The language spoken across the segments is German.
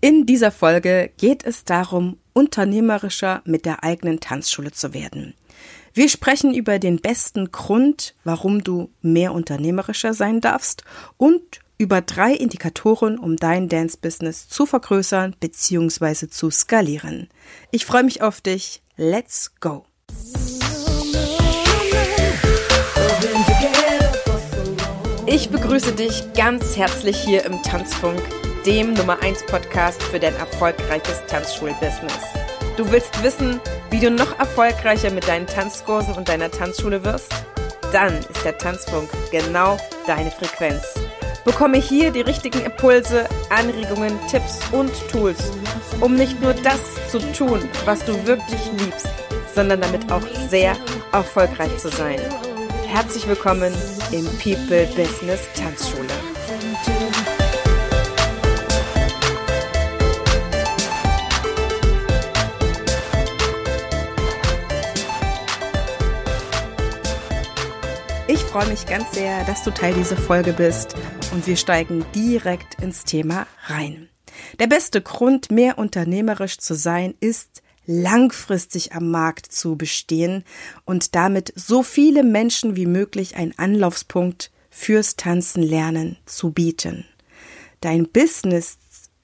In dieser Folge geht es darum, unternehmerischer mit der eigenen Tanzschule zu werden. Wir sprechen über den besten Grund, warum du mehr unternehmerischer sein darfst und über drei Indikatoren, um dein Dance-Business zu vergrößern bzw. zu skalieren. Ich freue mich auf dich. Let's go! Ich begrüße dich ganz herzlich hier im Tanzfunk, dem Nummer 1 Podcast für dein erfolgreiches Tanzschulbusiness. Du willst wissen, wie du noch erfolgreicher mit deinen Tanzkursen und deiner Tanzschule wirst? Dann ist der Tanzfunk genau deine Frequenz. Bekomme hier die richtigen Impulse, Anregungen, Tipps und Tools, um nicht nur das zu tun, was du wirklich liebst, sondern damit auch sehr erfolgreich zu sein. Herzlich willkommen im People Business Tanzschule. Freue mich ganz sehr, dass du Teil dieser Folge bist und wir steigen direkt ins Thema rein. Der beste Grund, mehr unternehmerisch zu sein, ist, langfristig am Markt zu bestehen und damit so viele Menschen wie möglich einen Anlaufspunkt fürs Tanzen lernen zu bieten. Dein Business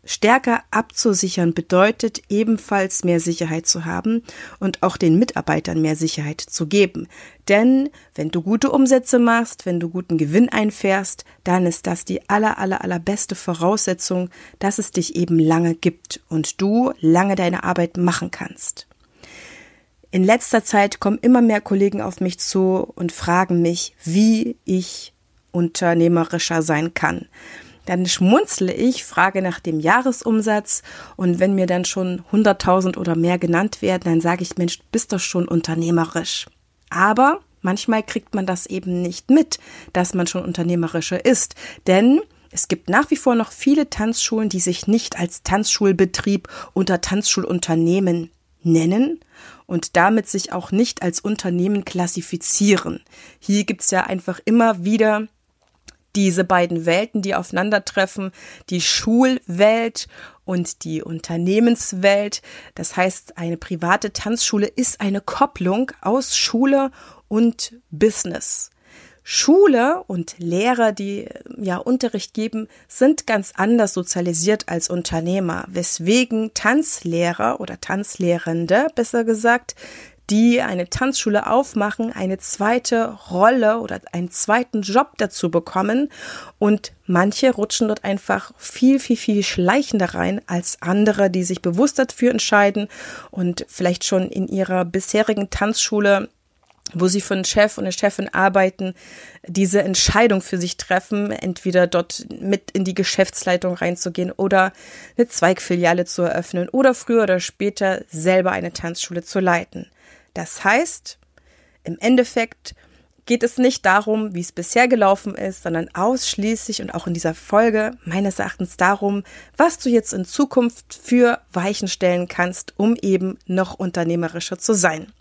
stärker abzusichern bedeutet ebenfalls mehr Sicherheit zu haben und auch den Mitarbeitern mehr Sicherheit zu geben. Denn wenn du gute Umsätze machst, wenn du guten Gewinn einfährst, dann ist das die aller, aller, allerbeste Voraussetzung, dass es dich eben lange gibt und du lange deine Arbeit machen kannst. In letzter Zeit kommen immer mehr Kollegen auf mich zu und fragen mich, wie ich unternehmerischer sein kann. Dann schmunzle ich, frage nach dem Jahresumsatz und wenn mir dann schon 100.000 oder mehr genannt werden, dann sage ich, Mensch, bist doch schon unternehmerisch. Aber manchmal kriegt man das eben nicht mit, dass man schon unternehmerischer ist, denn es gibt nach wie vor noch viele Tanzschulen, die sich nicht als Tanzschulbetrieb unter Tanzschulunternehmen nennen und damit sich auch nicht als Unternehmen klassifizieren. Hier gibt's ja einfach immer wieder diese beiden Welten, die aufeinandertreffen, die Schulwelt und die Unternehmenswelt. Das heißt, eine private Tanzschule ist eine Kopplung aus Schule und Business. Schule und Lehrer, die ja Unterricht geben, sind ganz anders sozialisiert als Unternehmer, weswegen Tanzlehrer oder Tanzlehrende, besser gesagt, die eine Tanzschule aufmachen, eine zweite Rolle oder einen zweiten Job dazu bekommen. Und manche rutschen dort einfach viel, viel, viel schleichender rein als andere, die sich bewusst dafür entscheiden und vielleicht schon in ihrer bisherigen Tanzschule wo sie von Chef und der Chefin arbeiten, diese Entscheidung für sich treffen, entweder dort mit in die Geschäftsleitung reinzugehen oder eine Zweigfiliale zu eröffnen oder früher oder später selber eine Tanzschule zu leiten. Das heißt, im Endeffekt geht es nicht darum, wie es bisher gelaufen ist, sondern ausschließlich und auch in dieser Folge meines Erachtens darum, was du jetzt in Zukunft für Weichen stellen kannst, um eben noch unternehmerischer zu sein.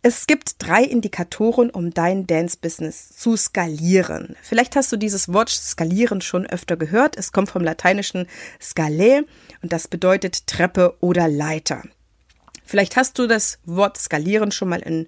Es gibt drei Indikatoren, um dein Dance-Business zu skalieren. Vielleicht hast du dieses Wort skalieren schon öfter gehört. Es kommt vom lateinischen scale und das bedeutet Treppe oder Leiter. Vielleicht hast du das Wort skalieren schon mal in,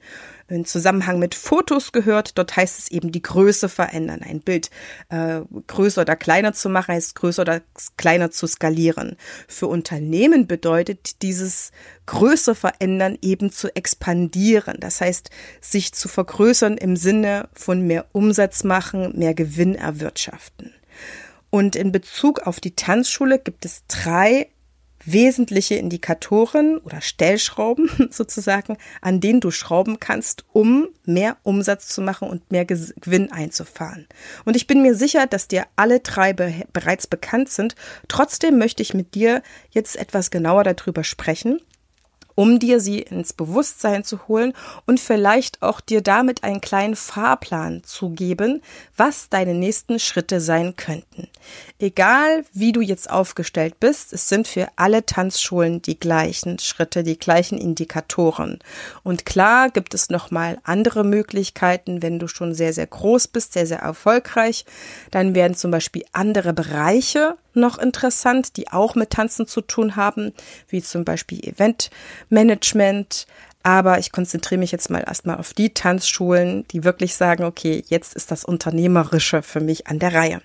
in Zusammenhang mit Fotos gehört. Dort heißt es eben die Größe verändern. Ein Bild äh, größer oder kleiner zu machen, heißt größer oder kleiner zu skalieren. Für Unternehmen bedeutet dieses Größe verändern eben zu expandieren. Das heißt, sich zu vergrößern im Sinne von mehr Umsatz machen, mehr Gewinn erwirtschaften. Und in Bezug auf die Tanzschule gibt es drei wesentliche Indikatoren oder Stellschrauben sozusagen, an denen du schrauben kannst, um mehr Umsatz zu machen und mehr Gewinn einzufahren. Und ich bin mir sicher, dass dir alle drei be bereits bekannt sind. Trotzdem möchte ich mit dir jetzt etwas genauer darüber sprechen um dir sie ins Bewusstsein zu holen und vielleicht auch dir damit einen kleinen Fahrplan zu geben, was deine nächsten Schritte sein könnten. Egal wie du jetzt aufgestellt bist, es sind für alle Tanzschulen die gleichen Schritte, die gleichen Indikatoren. Und klar gibt es nochmal andere Möglichkeiten, wenn du schon sehr, sehr groß bist, sehr, sehr erfolgreich, dann werden zum Beispiel andere Bereiche noch interessant, die auch mit Tanzen zu tun haben, wie zum Beispiel Eventmanagement. Aber ich konzentriere mich jetzt mal erstmal auf die Tanzschulen, die wirklich sagen, okay, jetzt ist das Unternehmerische für mich an der Reihe.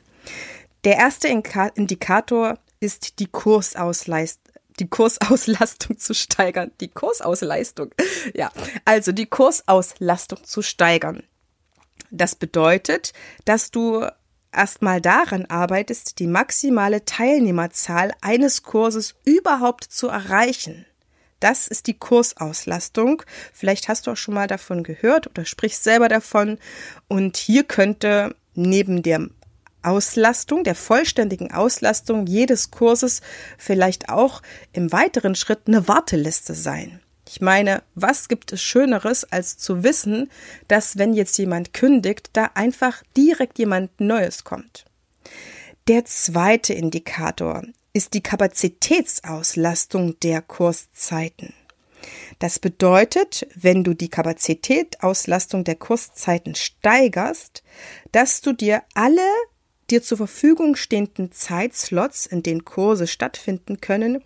Der erste Indikator ist die Kursausleistung die Kursauslastung zu steigern. Die Kursausleistung. Ja, also die Kursauslastung zu steigern. Das bedeutet, dass du erstmal daran arbeitest, die maximale Teilnehmerzahl eines Kurses überhaupt zu erreichen. Das ist die Kursauslastung. Vielleicht hast du auch schon mal davon gehört oder sprichst selber davon. Und hier könnte neben der Auslastung, der vollständigen Auslastung jedes Kurses vielleicht auch im weiteren Schritt eine Warteliste sein. Ich meine, was gibt es Schöneres, als zu wissen, dass wenn jetzt jemand kündigt, da einfach direkt jemand Neues kommt? Der zweite Indikator ist die Kapazitätsauslastung der Kurszeiten. Das bedeutet, wenn du die Kapazitätsauslastung der Kurszeiten steigerst, dass du dir alle dir zur Verfügung stehenden Zeitslots, in denen Kurse stattfinden können,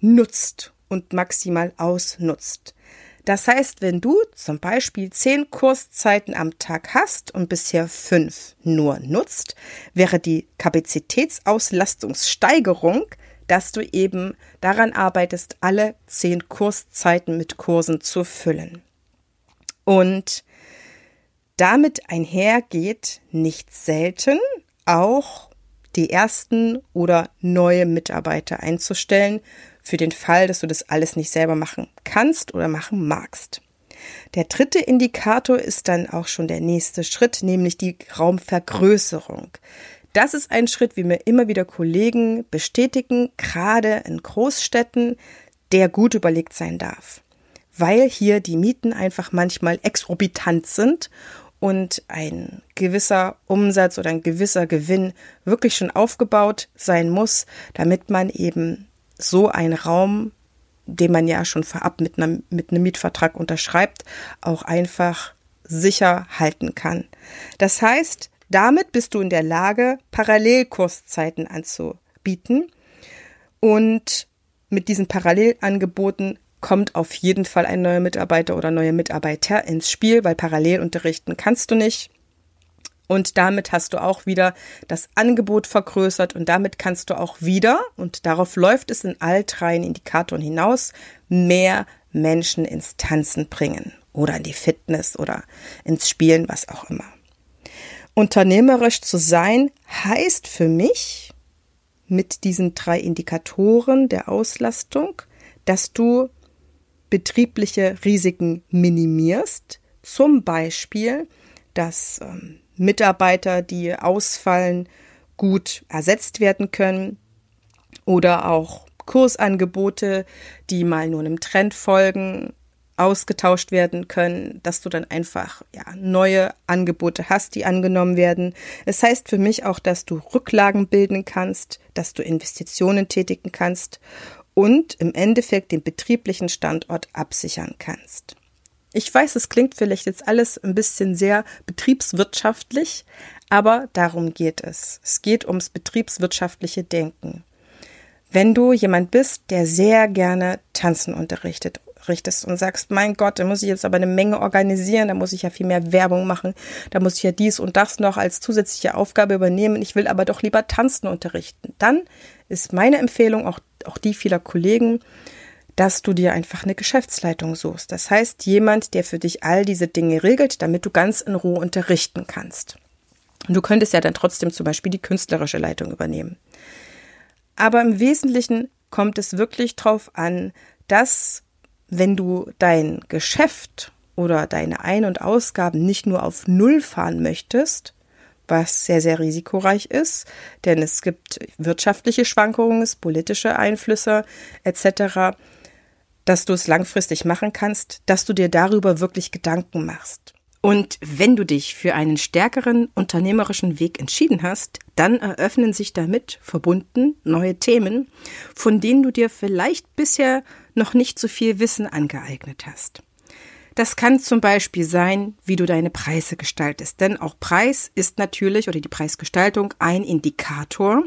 nutzt und maximal ausnutzt. Das heißt, wenn du zum Beispiel zehn Kurszeiten am Tag hast und bisher fünf nur nutzt, wäre die Kapazitätsauslastungssteigerung, dass du eben daran arbeitest, alle zehn Kurszeiten mit Kursen zu füllen. Und damit einhergeht nicht selten auch die ersten oder neue Mitarbeiter einzustellen, für den Fall, dass du das alles nicht selber machen kannst oder machen magst. Der dritte Indikator ist dann auch schon der nächste Schritt, nämlich die Raumvergrößerung. Das ist ein Schritt, wie mir immer wieder Kollegen bestätigen, gerade in Großstädten, der gut überlegt sein darf. Weil hier die Mieten einfach manchmal exorbitant sind und ein gewisser Umsatz oder ein gewisser Gewinn wirklich schon aufgebaut sein muss, damit man eben so einen Raum, den man ja schon vorab mit, einer, mit einem Mietvertrag unterschreibt, auch einfach sicher halten kann. Das heißt, damit bist du in der Lage, Parallelkurszeiten anzubieten und mit diesen Parallelangeboten kommt auf jeden Fall ein neuer Mitarbeiter oder neue Mitarbeiter ins Spiel, weil parallel unterrichten kannst du nicht. Und damit hast du auch wieder das Angebot vergrößert und damit kannst du auch wieder, und darauf läuft es in all drei Indikatoren hinaus, mehr Menschen ins Tanzen bringen oder in die Fitness oder ins Spielen, was auch immer. Unternehmerisch zu sein heißt für mich mit diesen drei Indikatoren der Auslastung, dass du betriebliche Risiken minimierst, zum Beispiel, dass ähm, Mitarbeiter, die ausfallen, gut ersetzt werden können oder auch Kursangebote, die mal nur einem Trend folgen, ausgetauscht werden können, dass du dann einfach ja, neue Angebote hast, die angenommen werden. Es heißt für mich auch, dass du Rücklagen bilden kannst, dass du Investitionen tätigen kannst und im Endeffekt den betrieblichen Standort absichern kannst. Ich weiß, es klingt vielleicht jetzt alles ein bisschen sehr betriebswirtschaftlich, aber darum geht es. Es geht ums betriebswirtschaftliche Denken. Wenn du jemand bist, der sehr gerne Tanzen unterrichtet, richtest und sagst, mein Gott, da muss ich jetzt aber eine Menge organisieren, da muss ich ja viel mehr Werbung machen, da muss ich ja dies und das noch als zusätzliche Aufgabe übernehmen, ich will aber doch lieber Tanzen unterrichten. Dann ist meine Empfehlung, auch, auch die vieler Kollegen, dass du dir einfach eine Geschäftsleitung suchst. Das heißt, jemand, der für dich all diese Dinge regelt, damit du ganz in Ruhe unterrichten kannst. Und du könntest ja dann trotzdem zum Beispiel die künstlerische Leitung übernehmen. Aber im Wesentlichen kommt es wirklich darauf an, dass wenn du dein Geschäft oder deine Ein- und Ausgaben nicht nur auf Null fahren möchtest, was sehr, sehr risikoreich ist, denn es gibt wirtschaftliche Schwankungen, politische Einflüsse etc., dass du es langfristig machen kannst, dass du dir darüber wirklich Gedanken machst. Und wenn du dich für einen stärkeren unternehmerischen Weg entschieden hast, dann eröffnen sich damit verbunden neue Themen, von denen du dir vielleicht bisher noch nicht so viel Wissen angeeignet hast. Das kann zum Beispiel sein, wie du deine Preise gestaltest, denn auch Preis ist natürlich oder die Preisgestaltung ein Indikator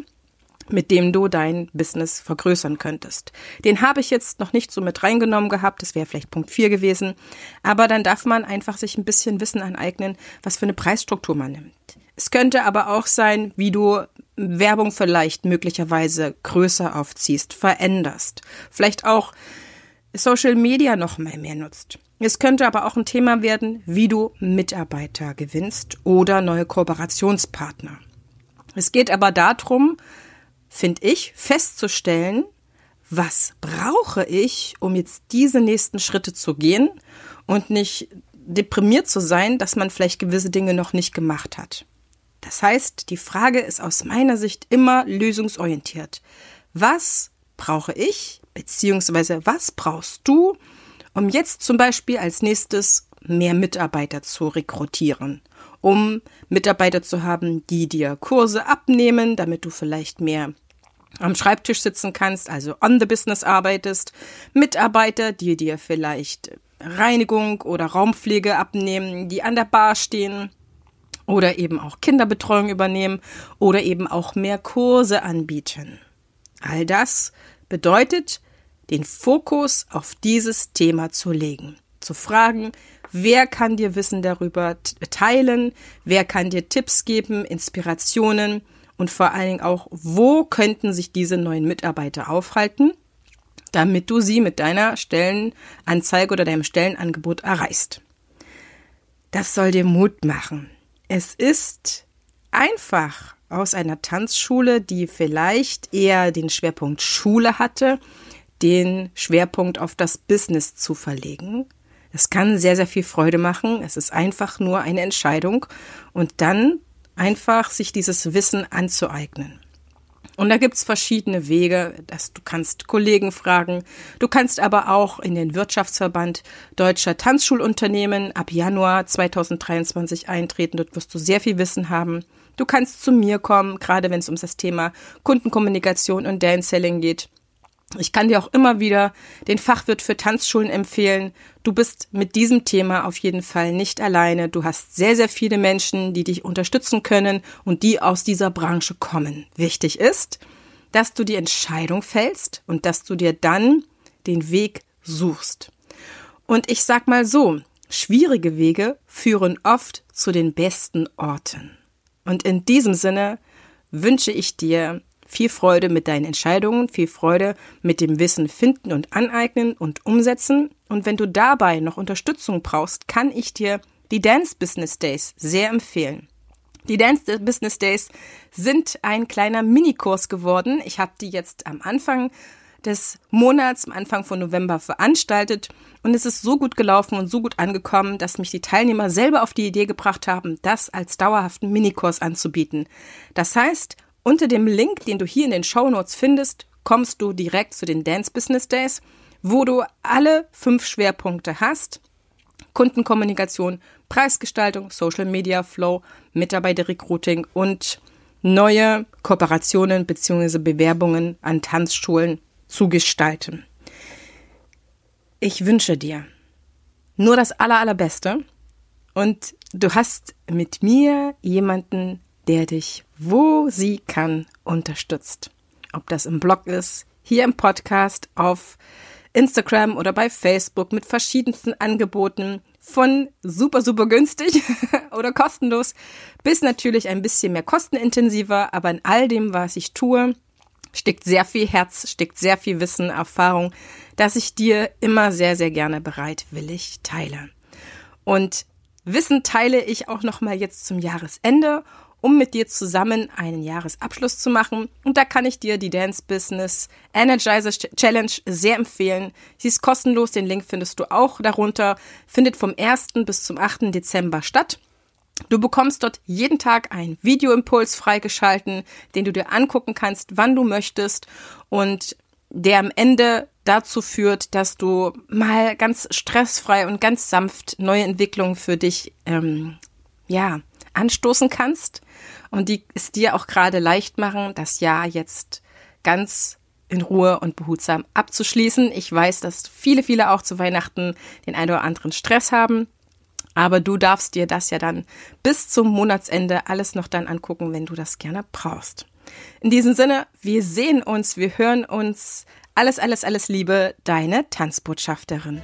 mit dem du dein Business vergrößern könntest. Den habe ich jetzt noch nicht so mit reingenommen gehabt, das wäre vielleicht Punkt 4 gewesen, aber dann darf man einfach sich ein bisschen Wissen aneignen, was für eine Preisstruktur man nimmt. Es könnte aber auch sein, wie du Werbung vielleicht möglicherweise größer aufziehst, veränderst, vielleicht auch Social Media noch mal mehr nutzt. Es könnte aber auch ein Thema werden, wie du Mitarbeiter gewinnst oder neue Kooperationspartner. Es geht aber darum, finde ich, festzustellen, was brauche ich, um jetzt diese nächsten Schritte zu gehen und nicht deprimiert zu sein, dass man vielleicht gewisse Dinge noch nicht gemacht hat. Das heißt, die Frage ist aus meiner Sicht immer lösungsorientiert. Was brauche ich, beziehungsweise was brauchst du, um jetzt zum Beispiel als nächstes mehr Mitarbeiter zu rekrutieren? Um Mitarbeiter zu haben, die dir Kurse abnehmen, damit du vielleicht mehr am Schreibtisch sitzen kannst, also on the business arbeitest, Mitarbeiter, die dir vielleicht Reinigung oder Raumpflege abnehmen, die an der Bar stehen oder eben auch Kinderbetreuung übernehmen oder eben auch mehr Kurse anbieten. All das bedeutet, den Fokus auf dieses Thema zu legen, zu fragen, Wer kann dir Wissen darüber teilen? Wer kann dir Tipps geben, Inspirationen? Und vor allen Dingen auch, wo könnten sich diese neuen Mitarbeiter aufhalten, damit du sie mit deiner Stellenanzeige oder deinem Stellenangebot erreichst. Das soll dir Mut machen. Es ist einfach aus einer Tanzschule, die vielleicht eher den Schwerpunkt Schule hatte, den Schwerpunkt auf das Business zu verlegen es kann sehr, sehr viel Freude machen. Es ist einfach nur eine Entscheidung und dann einfach sich dieses Wissen anzueignen. Und da gibt's verschiedene Wege, dass du kannst Kollegen fragen. Du kannst aber auch in den Wirtschaftsverband deutscher Tanzschulunternehmen ab Januar 2023 eintreten. Dort wirst du sehr viel Wissen haben. Du kannst zu mir kommen, gerade wenn es um das Thema Kundenkommunikation und Dance Selling geht. Ich kann dir auch immer wieder den Fachwirt für Tanzschulen empfehlen. Du bist mit diesem Thema auf jeden Fall nicht alleine. Du hast sehr, sehr viele Menschen, die dich unterstützen können und die aus dieser Branche kommen. Wichtig ist, dass du die Entscheidung fällst und dass du dir dann den Weg suchst. Und ich sag mal so, schwierige Wege führen oft zu den besten Orten. Und in diesem Sinne wünsche ich dir viel Freude mit deinen Entscheidungen, viel Freude mit dem Wissen finden und aneignen und umsetzen. Und wenn du dabei noch Unterstützung brauchst, kann ich dir die Dance Business Days sehr empfehlen. Die Dance Business Days sind ein kleiner Minikurs geworden. Ich habe die jetzt am Anfang des Monats, am Anfang von November veranstaltet und es ist so gut gelaufen und so gut angekommen, dass mich die Teilnehmer selber auf die Idee gebracht haben, das als dauerhaften Minikurs anzubieten. Das heißt, unter dem Link, den du hier in den Show Notes findest, kommst du direkt zu den Dance Business Days, wo du alle fünf Schwerpunkte hast. Kundenkommunikation, Preisgestaltung, Social Media Flow, Mitarbeiterrecruiting und neue Kooperationen bzw. Bewerbungen an Tanzschulen zu gestalten. Ich wünsche dir nur das aller, allerbeste und du hast mit mir jemanden, der dich, wo sie kann, unterstützt. Ob das im Blog ist, hier im Podcast, auf Instagram oder bei Facebook mit verschiedensten Angeboten von super, super günstig oder kostenlos bis natürlich ein bisschen mehr kostenintensiver. Aber in all dem, was ich tue, steckt sehr viel Herz, steckt sehr viel Wissen, Erfahrung, das ich dir immer sehr, sehr gerne bereitwillig teile. Und Wissen teile ich auch nochmal jetzt zum Jahresende um mit dir zusammen einen Jahresabschluss zu machen. Und da kann ich dir die Dance Business Energizer Challenge sehr empfehlen. Sie ist kostenlos, den Link findest du auch darunter, findet vom 1. bis zum 8. Dezember statt. Du bekommst dort jeden Tag einen Videoimpuls freigeschalten, den du dir angucken kannst, wann du möchtest und der am Ende dazu führt, dass du mal ganz stressfrei und ganz sanft neue Entwicklungen für dich ähm, ja anstoßen kannst und die es dir auch gerade leicht machen, das Jahr jetzt ganz in Ruhe und behutsam abzuschließen. Ich weiß, dass viele, viele auch zu Weihnachten den einen oder anderen Stress haben. Aber du darfst dir das ja dann bis zum Monatsende alles noch dann angucken, wenn du das gerne brauchst. In diesem Sinne, wir sehen uns, wir hören uns. Alles, alles, alles Liebe, deine Tanzbotschafterin.